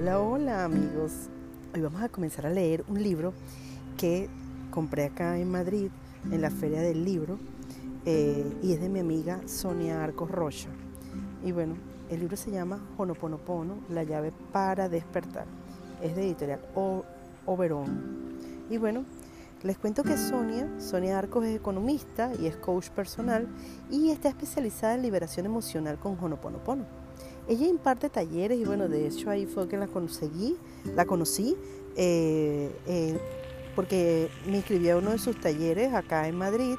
Hola, hola amigos. Hoy vamos a comenzar a leer un libro que compré acá en Madrid, en la Feria del Libro, eh, y es de mi amiga Sonia Arcos Rocha. Y bueno, el libro se llama Honoponopono, la llave para despertar. Es de editorial Oberón. Y bueno, les cuento que Sonia, Sonia Arcos es economista y es coach personal y está especializada en liberación emocional con Honoponopono. Ella imparte talleres y bueno, de hecho ahí fue que la conseguí, la conocí, eh, eh, porque me inscribí a uno de sus talleres acá en Madrid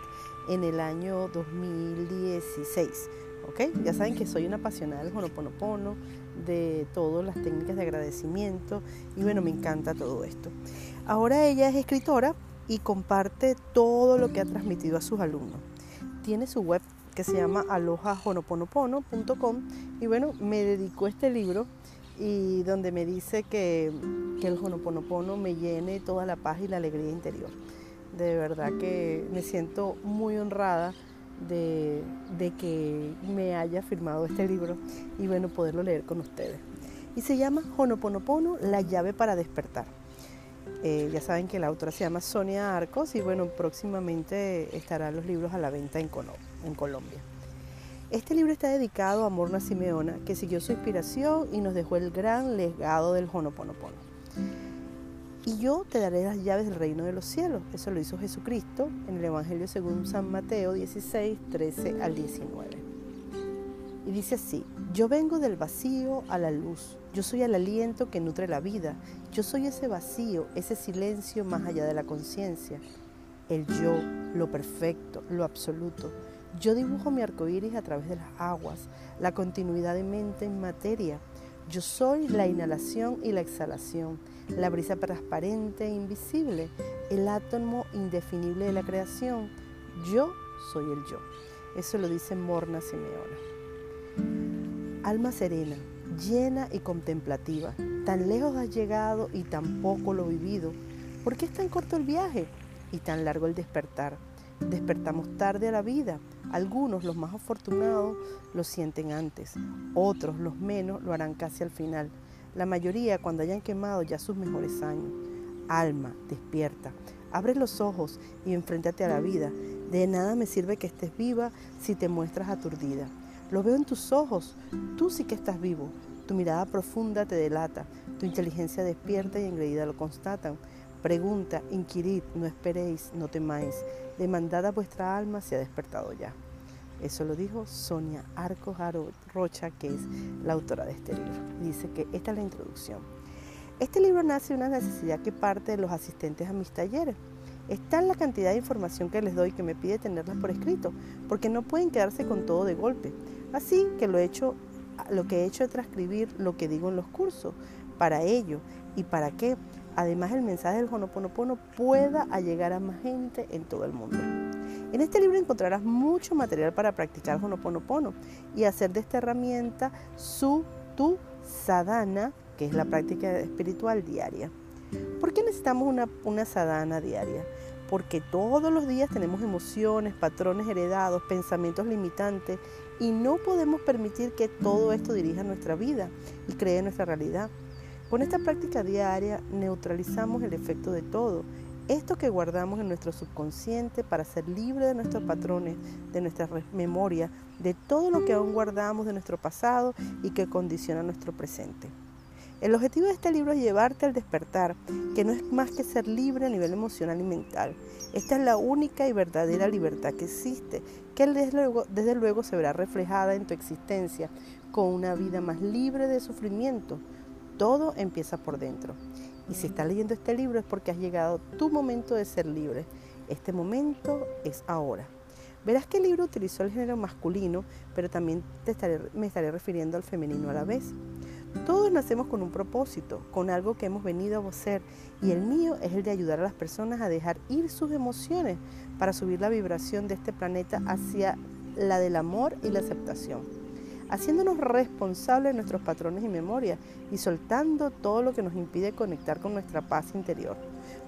en el año 2016. ¿ok? Ya saben que soy una apasionada del Honoponopono, de todas las técnicas de agradecimiento y bueno, me encanta todo esto. Ahora ella es escritora y comparte todo lo que ha transmitido a sus alumnos. Tiene su web que se llama alohajonoponopono.com y bueno, me dedicó este libro y donde me dice que, que el Honoponopono me llene toda la paz y la alegría interior. De verdad que me siento muy honrada de, de, que me haya firmado este libro y bueno, poderlo leer con ustedes. Y se llama Honoponopono, la llave para despertar. Eh, ya saben que la autora se llama Sonia Arcos y bueno, próximamente estarán los libros a la venta en, en Colombia. Este libro está dedicado a Morna Simeona, que siguió su inspiración y nos dejó el gran legado del Honoponopono. Y yo te daré las llaves del reino de los cielos. Eso lo hizo Jesucristo en el Evangelio según San Mateo 16, 13 al 19. Y dice así, yo vengo del vacío a la luz, yo soy el aliento que nutre la vida, yo soy ese vacío, ese silencio más allá de la conciencia, el yo, lo perfecto, lo absoluto. Yo dibujo mi arco iris a través de las aguas, la continuidad de mente en materia. Yo soy la inhalación y la exhalación, la brisa transparente e invisible, el átomo indefinible de la creación. Yo soy el yo. Eso lo dice Morna Simeona. Alma serena, llena y contemplativa, tan lejos has llegado y tan poco lo vivido. ¿Por qué es tan corto el viaje y tan largo el despertar? Despertamos tarde a la vida. Algunos, los más afortunados, lo sienten antes. Otros, los menos, lo harán casi al final. La mayoría cuando hayan quemado ya sus mejores años. Alma, despierta. Abre los ojos y enfréntate a la vida. De nada me sirve que estés viva si te muestras aturdida. Lo veo en tus ojos. Tú sí que estás vivo. Tu mirada profunda te delata. Tu inteligencia despierta y engreída lo constatan. Pregunta, inquirid, no esperéis, no temáis. Demandad a vuestra alma se ha despertado ya. Eso lo dijo Sonia Arcos Rocha, que es la autora de este libro. Dice que esta es la introducción. Este libro nace de una necesidad que parte de los asistentes a mis talleres. Está en la cantidad de información que les doy que me pide tenerlas por escrito, porque no pueden quedarse con todo de golpe. Así que lo, he hecho, lo que he hecho es transcribir lo que digo en los cursos, para ello y para que además el mensaje del Honoponopono pueda llegar a más gente en todo el mundo. En este libro encontrarás mucho material para practicar Honoponopono y hacer de esta herramienta su tu sadhana, que es la práctica espiritual diaria. ¿Por qué necesitamos una, una sadhana diaria? Porque todos los días tenemos emociones, patrones heredados, pensamientos limitantes y no podemos permitir que todo esto dirija nuestra vida y cree nuestra realidad. Con esta práctica diaria neutralizamos el efecto de todo, esto que guardamos en nuestro subconsciente para ser libre de nuestros patrones, de nuestra memoria, de todo lo que aún guardamos de nuestro pasado y que condiciona nuestro presente. El objetivo de este libro es llevarte al despertar, que no es más que ser libre a nivel emocional y mental. Esta es la única y verdadera libertad que existe, que desde luego, desde luego se verá reflejada en tu existencia, con una vida más libre de sufrimiento, todo empieza por dentro. Y si estás leyendo este libro es porque has llegado tu momento de ser libre. Este momento es ahora. Verás que el libro utilizó el género masculino, pero también te me estaré refiriendo al femenino a la vez. Todos nacemos con un propósito, con algo que hemos venido a ser, y el mío es el de ayudar a las personas a dejar ir sus emociones para subir la vibración de este planeta hacia la del amor y la aceptación haciéndonos responsables de nuestros patrones y memorias y soltando todo lo que nos impide conectar con nuestra paz interior.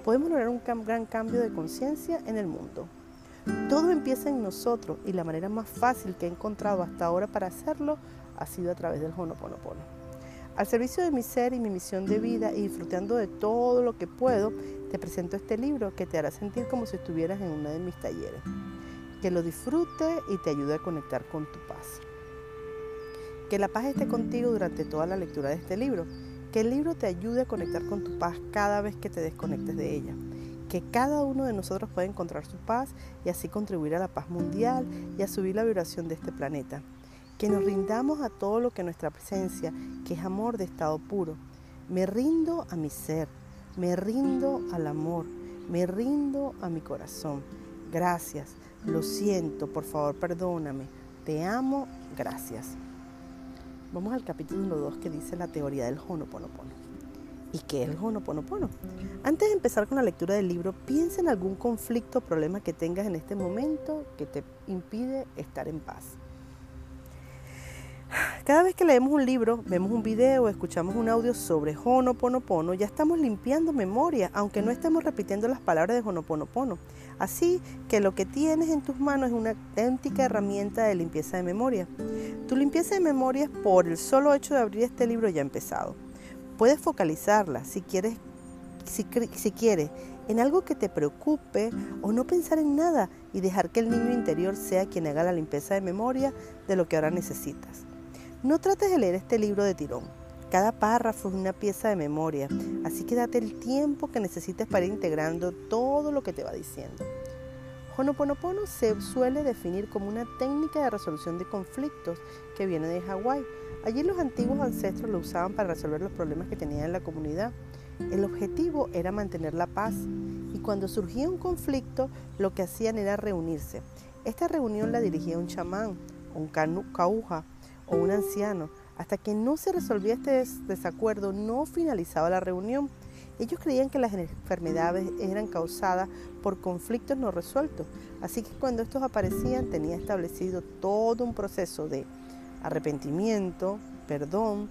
Podemos lograr un gran cambio de conciencia en el mundo. Todo empieza en nosotros y la manera más fácil que he encontrado hasta ahora para hacerlo ha sido a través del Honoponopono. Al servicio de mi ser y mi misión de vida y disfrutando de todo lo que puedo, te presento este libro que te hará sentir como si estuvieras en uno de mis talleres. Que lo disfrute y te ayude a conectar con tu paz. Que la paz esté contigo durante toda la lectura de este libro. Que el libro te ayude a conectar con tu paz cada vez que te desconectes de ella. Que cada uno de nosotros pueda encontrar su paz y así contribuir a la paz mundial y a subir la vibración de este planeta. Que nos rindamos a todo lo que nuestra presencia, que es amor de estado puro. Me rindo a mi ser, me rindo al amor, me rindo a mi corazón. Gracias, lo siento, por favor perdóname, te amo, gracias. Vamos al capítulo 2 que dice la teoría del Honoponopono. ¿Y qué es el Honoponopono? Antes de empezar con la lectura del libro, piensa en algún conflicto o problema que tengas en este momento que te impide estar en paz. Cada vez que leemos un libro, vemos un video escuchamos un audio sobre Honoponopono, ya estamos limpiando memoria, aunque no estemos repitiendo las palabras de Honoponopono. Así que lo que tienes en tus manos es una auténtica herramienta de limpieza de memoria. Tu limpieza de memoria por el solo hecho de abrir este libro ya ha empezado. Puedes focalizarla si quieres, si quieres en algo que te preocupe o no pensar en nada y dejar que el niño interior sea quien haga la limpieza de memoria de lo que ahora necesitas. No trates de leer este libro de tirón cada párrafo es una pieza de memoria, así que date el tiempo que necesites para ir integrando todo lo que te va diciendo. Honoponopono se suele definir como una técnica de resolución de conflictos que viene de Hawái. Allí los antiguos ancestros lo usaban para resolver los problemas que tenían en la comunidad. El objetivo era mantener la paz y cuando surgía un conflicto lo que hacían era reunirse. Esta reunión la dirigía un chamán, un cauja o un anciano hasta que no se resolvía este desacuerdo, no finalizaba la reunión. Ellos creían que las enfermedades eran causadas por conflictos no resueltos, así que cuando estos aparecían tenía establecido todo un proceso de arrepentimiento, perdón,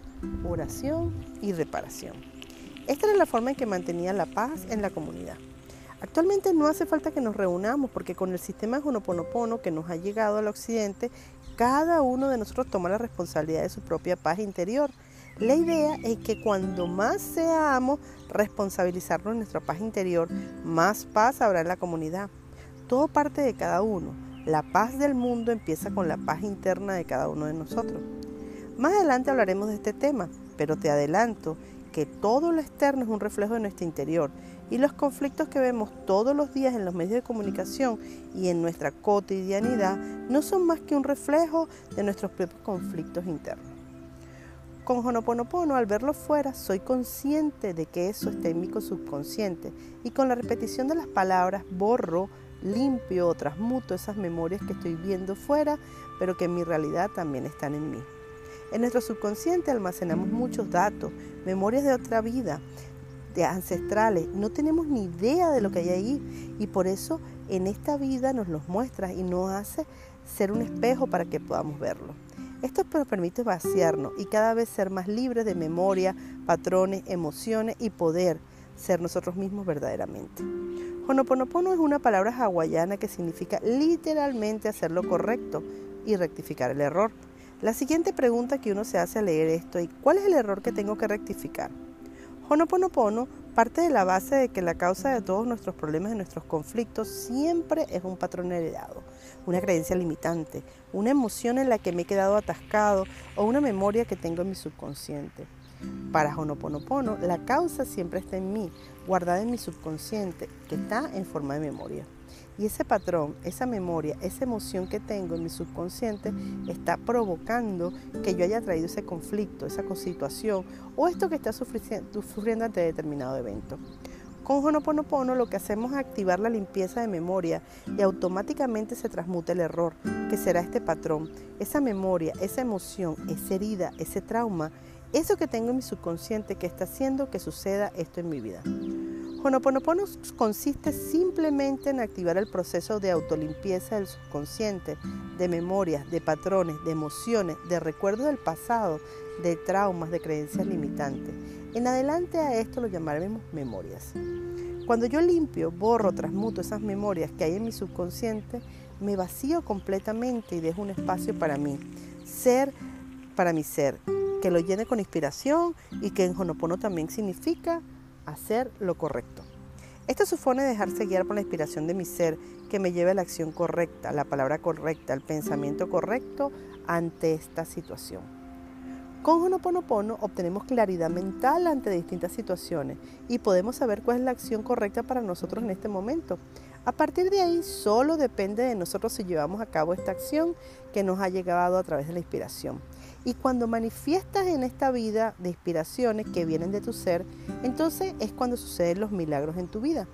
oración y reparación. Esta era la forma en que mantenía la paz en la comunidad. Actualmente no hace falta que nos reunamos porque con el sistema Honoponopono que nos ha llegado al occidente cada uno de nosotros toma la responsabilidad de su propia paz interior. La idea es que cuando más seamos responsabilizarnos de nuestra paz interior, más paz habrá en la comunidad. Todo parte de cada uno. La paz del mundo empieza con la paz interna de cada uno de nosotros. Más adelante hablaremos de este tema, pero te adelanto que todo lo externo es un reflejo de nuestro interior y los conflictos que vemos todos los días en los medios de comunicación y en nuestra cotidianidad no son más que un reflejo de nuestros propios conflictos internos. Con Honoponopono, al verlo fuera, soy consciente de que eso está en mi subconsciente y con la repetición de las palabras borro, limpio o transmuto esas memorias que estoy viendo fuera, pero que en mi realidad también están en mí. En nuestro subconsciente almacenamos muchos datos, memorias de otra vida, de ancestrales. No tenemos ni idea de lo que hay ahí y por eso en esta vida nos los muestra y nos hace ser un espejo para que podamos verlo. Esto nos permite vaciarnos y cada vez ser más libres de memoria, patrones, emociones y poder ser nosotros mismos verdaderamente. Honoponopono es una palabra hawaiana que significa literalmente hacer lo correcto y rectificar el error. La siguiente pregunta que uno se hace al leer esto es ¿cuál es el error que tengo que rectificar? Honoponopono parte de la base de que la causa de todos nuestros problemas y nuestros conflictos siempre es un patrón heredado, una creencia limitante, una emoción en la que me he quedado atascado o una memoria que tengo en mi subconsciente. Para Honoponopono, la causa siempre está en mí, guardada en mi subconsciente, que está en forma de memoria. Y ese patrón, esa memoria, esa emoción que tengo en mi subconsciente está provocando que yo haya traído ese conflicto, esa situación o esto que está sufriendo ante determinado evento. Con Honoponopono lo que hacemos es activar la limpieza de memoria y automáticamente se transmuta el error, que será este patrón, esa memoria, esa emoción, esa herida, ese trauma, eso que tengo en mi subconsciente que está haciendo que suceda esto en mi vida. Honoponopono consiste simplemente en activar el proceso de autolimpieza del subconsciente, de memorias, de patrones, de emociones, de recuerdos del pasado, de traumas, de creencias limitantes. En adelante a esto lo llamaremos memorias. Cuando yo limpio, borro, transmuto esas memorias que hay en mi subconsciente, me vacío completamente y dejo un espacio para mí, ser para mi ser, que lo llene con inspiración y que en Honopono también significa hacer lo correcto. Esto supone dejarse guiar por la inspiración de mi ser que me lleve a la acción correcta, la palabra correcta, el pensamiento correcto ante esta situación. Con Honoponopono obtenemos claridad mental ante distintas situaciones y podemos saber cuál es la acción correcta para nosotros en este momento. A partir de ahí solo depende de nosotros si llevamos a cabo esta acción que nos ha llegado a través de la inspiración. Y cuando manifiestas en esta vida de inspiraciones que vienen de tu ser, entonces es cuando suceden los milagros en tu vida.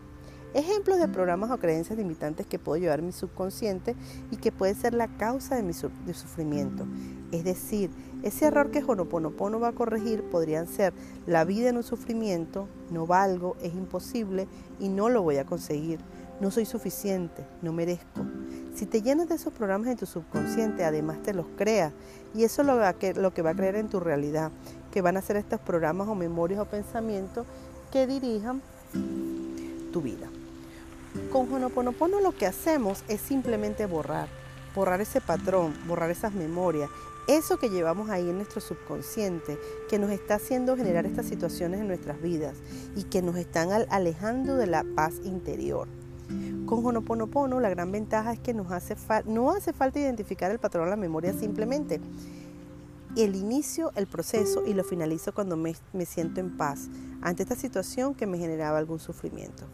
Ejemplos de programas o creencias limitantes que puedo llevar mi subconsciente y que puede ser la causa de mi sufrimiento. Es decir, ese error que Honoponopono va a corregir podrían ser la vida en un sufrimiento, no valgo, es imposible y no lo voy a conseguir, no soy suficiente, no merezco. Si te llenas de esos programas en tu subconsciente, además te los creas y eso es lo que, va a creer en tu realidad, que van a ser estos programas o memorias o pensamientos que dirijan tu vida. Con Honoponopono lo que hacemos es simplemente borrar, borrar ese patrón, borrar esas memorias, eso que llevamos ahí en nuestro subconsciente, que nos está haciendo generar estas situaciones en nuestras vidas y que nos están alejando de la paz interior. Con Honoponopono la gran ventaja es que no hace falta identificar el patrón de la memoria simplemente. El inicio, el proceso y lo finalizo cuando me, me siento en paz ante esta situación que me generaba algún sufrimiento.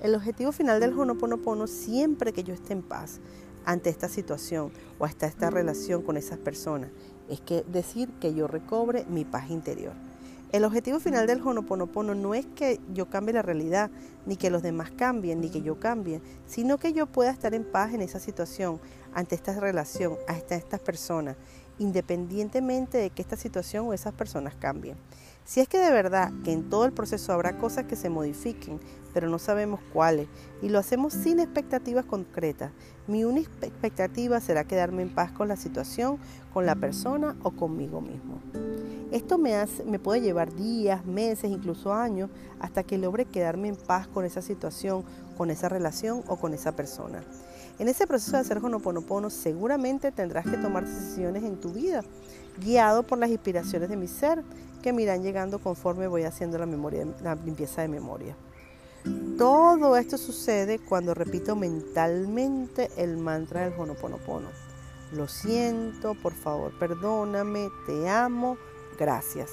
El objetivo final del Honoponopono, siempre que yo esté en paz ante esta situación o hasta esta relación con esas personas, es que decir que yo recobre mi paz interior. El objetivo final del Honoponopono no es que yo cambie la realidad, ni que los demás cambien, ni que yo cambie, sino que yo pueda estar en paz en esa situación, ante esta relación, hasta estas personas, independientemente de que esta situación o esas personas cambien. Si es que de verdad que en todo el proceso habrá cosas que se modifiquen, pero no sabemos cuáles, y lo hacemos sin expectativas concretas, mi única expectativa será quedarme en paz con la situación, con la persona o conmigo mismo. Esto me, puede llevar días, meses, incluso años, hasta que logre quedarme en paz con esa situación, con esa relación o con esa persona. En ese proceso de hacer Honoponopono seguramente tendrás que tomar decisiones en tu vida, guiado por las inspiraciones de mi ser, que me irán llegando conforme voy haciendo la, la limpieza de memoria. Todo esto sucede cuando repito mentalmente el mantra del Honoponopono. Lo siento, por favor, perdóname, te amo, gracias.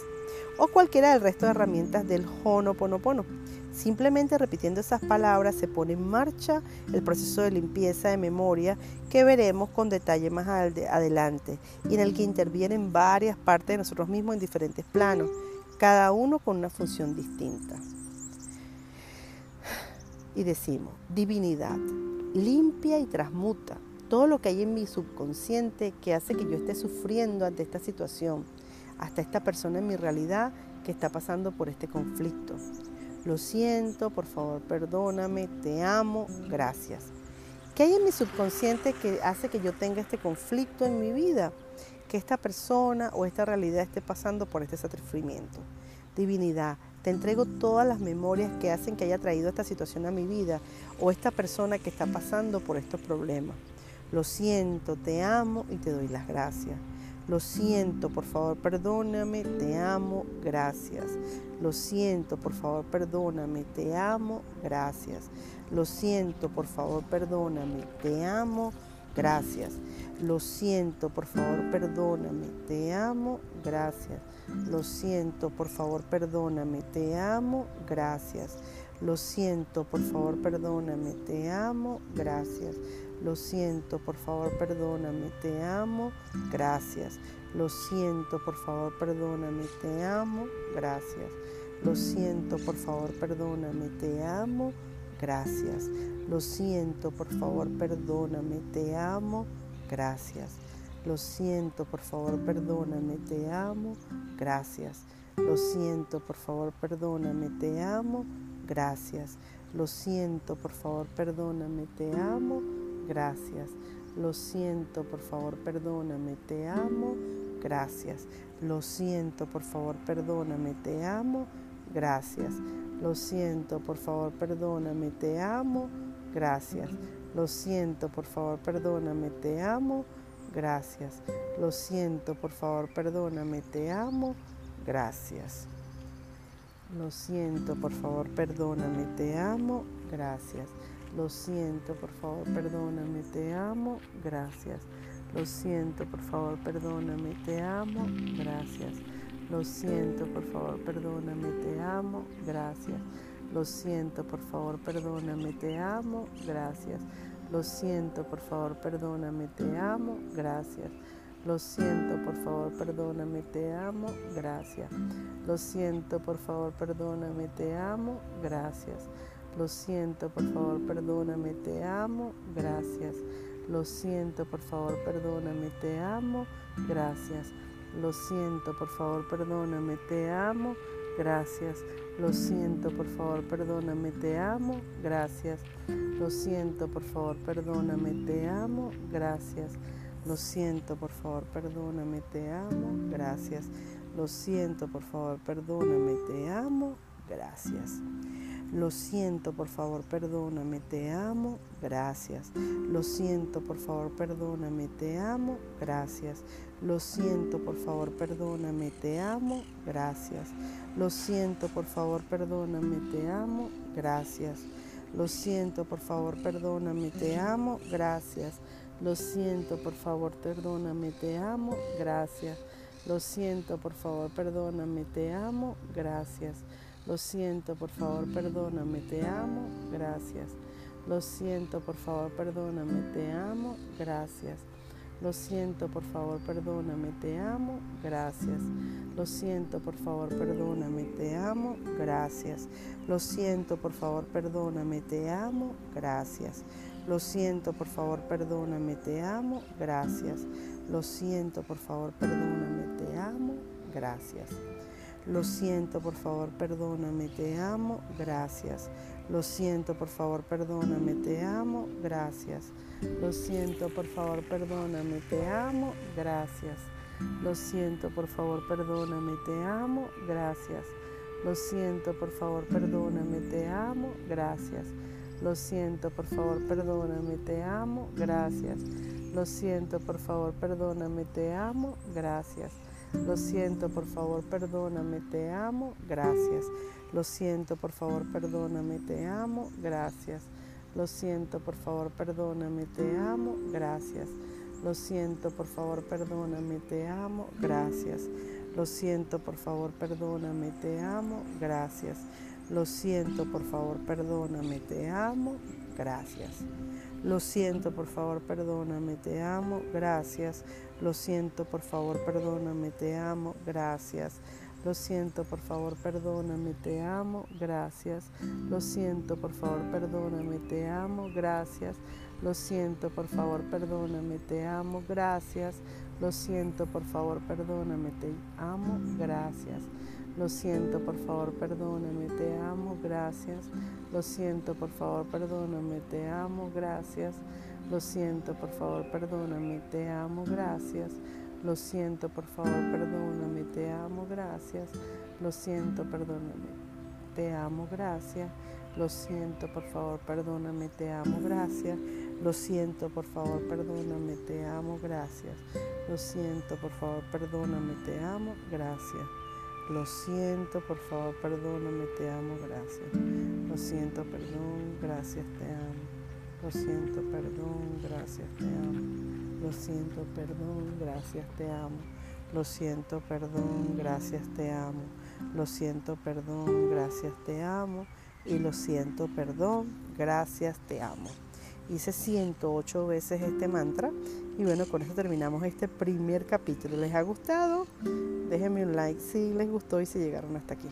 O cualquiera del resto de herramientas del Honoponopono. Simplemente repitiendo esas palabras se pone en marcha el proceso de limpieza de memoria que veremos con detalle más adelante y en el que intervienen varias partes de nosotros mismos en diferentes planos, cada uno con una función distinta. Y decimos, divinidad, limpia y transmuta todo lo que hay en mi subconsciente que hace que yo esté sufriendo ante esta situación, hasta esta persona en mi realidad que está pasando por este conflicto. Lo siento, por favor, perdóname, te amo, gracias. ¿Qué hay en mi subconsciente que hace que yo tenga este conflicto en mi vida? Que esta persona o esta realidad esté pasando por este sufrimiento. Divinidad, te entrego todas las memorias que hacen que haya traído esta situación a mi vida o esta persona que está pasando por estos problemas. Lo siento, te amo y te doy las gracias. Lo siento, por favor, perdóname, te amo, gracias. Lo siento, por favor, perdóname, te amo, gracias. Lo siento, por favor, perdóname, te amo, gracias. Lo siento, por favor, perdóname, te amo, gracias. Lo siento, por favor, perdóname, te amo, gracias. Lo siento, por favor, perdóname, te amo, gracias. Lo siento, por favor, perdóname, te amo, gracias. Lo siento, por favor, perdóname, te amo, gracias. Lo siento, por favor, perdóname, te amo, gracias. Lo siento, por favor, perdóname, te amo, gracias. Lo siento, por favor, perdóname, te amo, gracias. Lo siento, por favor, perdóname, te amo, gracias. Lo siento, por favor, perdóname, te amo, gracias. Lo siento, por favor, perdóname, te amo, gracias. Lo siento, por favor, perdóname, te amo, gracias. Lo siento, por favor, perdóname, te amo, gracias. Lo siento, por favor, perdóname, te amo, gracias. Lo siento, por favor, perdóname, te amo, gracias. Lo siento, por favor, perdóname, te amo, gracias. Lo siento, por favor, perdóname, te amo, gracias. Lo siento, por favor, perdóname, te amo, gracias. Lo siento, por favor, perdóname, te amo, gracias. Lo siento, por favor, perdóname, te amo, gracias. Lo siento, por favor, perdóname, te amo, gracias. Lo siento, por favor, perdóname, te amo, gracias. Lo siento, por favor, perdóname, te amo, gracias. Lo siento, por favor, perdóname, te amo, gracias. Lo siento, por favor, perdóname, te amo, gracias. Lo siento, por favor, perdóname, te amo, gracias. Lo siento, por favor, perdóname, te amo, gracias. Lo siento, por favor, perdóname, te amo, gracias. Lo siento, por favor, perdóname, te amo, gracias. Lo siento, por favor, perdóname, te amo, gracias. Lo siento, por favor, perdóname, te amo, gracias. Lo siento, por favor, perdóname, te amo, gracias. Lo siento, por favor, perdóname, te amo, gracias. Lo siento, por favor, perdóname, te amo, gracias. Lo siento, por favor, perdóname, te amo, gracias. Lo siento, por favor, perdóname, te amo, gracias. Lo siento, por favor, perdóname, te amo, gracias. Lo siento, por favor, perdóname, te amo, gracias. Lo siento, por favor, perdóname, te amo, gracias. Lo siento, por favor, perdóname, te amo, gracias. Lo siento, por favor, perdóname, te amo, gracias. Lo siento, por favor, perdóname, te amo, gracias. Lo siento, por favor, perdóname, te amo, gracias. Lo siento, por favor, perdóname, te amo, gracias. Lo siento, por favor, perdóname, te amo, gracias. Lo siento, por favor, perdóname, te amo, gracias. Lo siento, por favor, perdóname, te amo, gracias. Lo siento, por favor, perdóname, te amo, gracias. Lo siento, por favor, perdóname, te amo, gracias. Lo siento, por favor, perdóname, te amo, gracias. Lo siento, por favor, perdóname, te amo, gracias. Lo siento, por favor, perdóname, te amo, gracias. Lo siento, por favor, perdóname, te amo, gracias. Lo siento, por favor, perdóname, te amo, gracias. Lo siento, por favor, perdóname, te amo, gracias. Lo siento, por favor, perdóname, te amo, gracias. Lo siento, por favor, perdóname, te amo, gracias. Lo siento, por favor, perdóname, te amo, gracias. Lo siento, por favor, perdóname, te amo, gracias. Lo siento, por favor, perdóname, te amo, gracias. Lo siento, por favor, perdóname, te amo, gracias. Lo siento, por favor, perdóname, te amo, gracias. Lo siento, por favor, perdóname, te amo, gracias. Lo siento, por favor, perdóname, te amo, gracias. Lo siento, por favor, perdóname, te amo, gracias. Lo siento, por favor, perdóname, te amo, gracias. Lo siento, por favor, perdóname, te amo, gracias. Lo siento, perdóname, te amo, gracias. Lo siento, por favor, perdóname, te amo, gracias. Lo siento, por favor, perdóname, te amo, gracias. Lo siento, por favor, perdóname, te amo, gracias. Lo siento, por favor, perdóname, te amo, gracias. Lo siento, perdón, gracias, te amo. Lo siento, perdón, gracias, te amo. Lo siento, perdón, gracias, te amo. Lo siento, perdón, gracias, te amo. Lo siento, perdón, gracias, te amo. Y lo siento, perdón, gracias, te amo. Hice 108 veces este mantra y bueno, con esto terminamos este primer capítulo. ¿Les ha gustado? Déjenme un like si les gustó y si llegaron hasta aquí.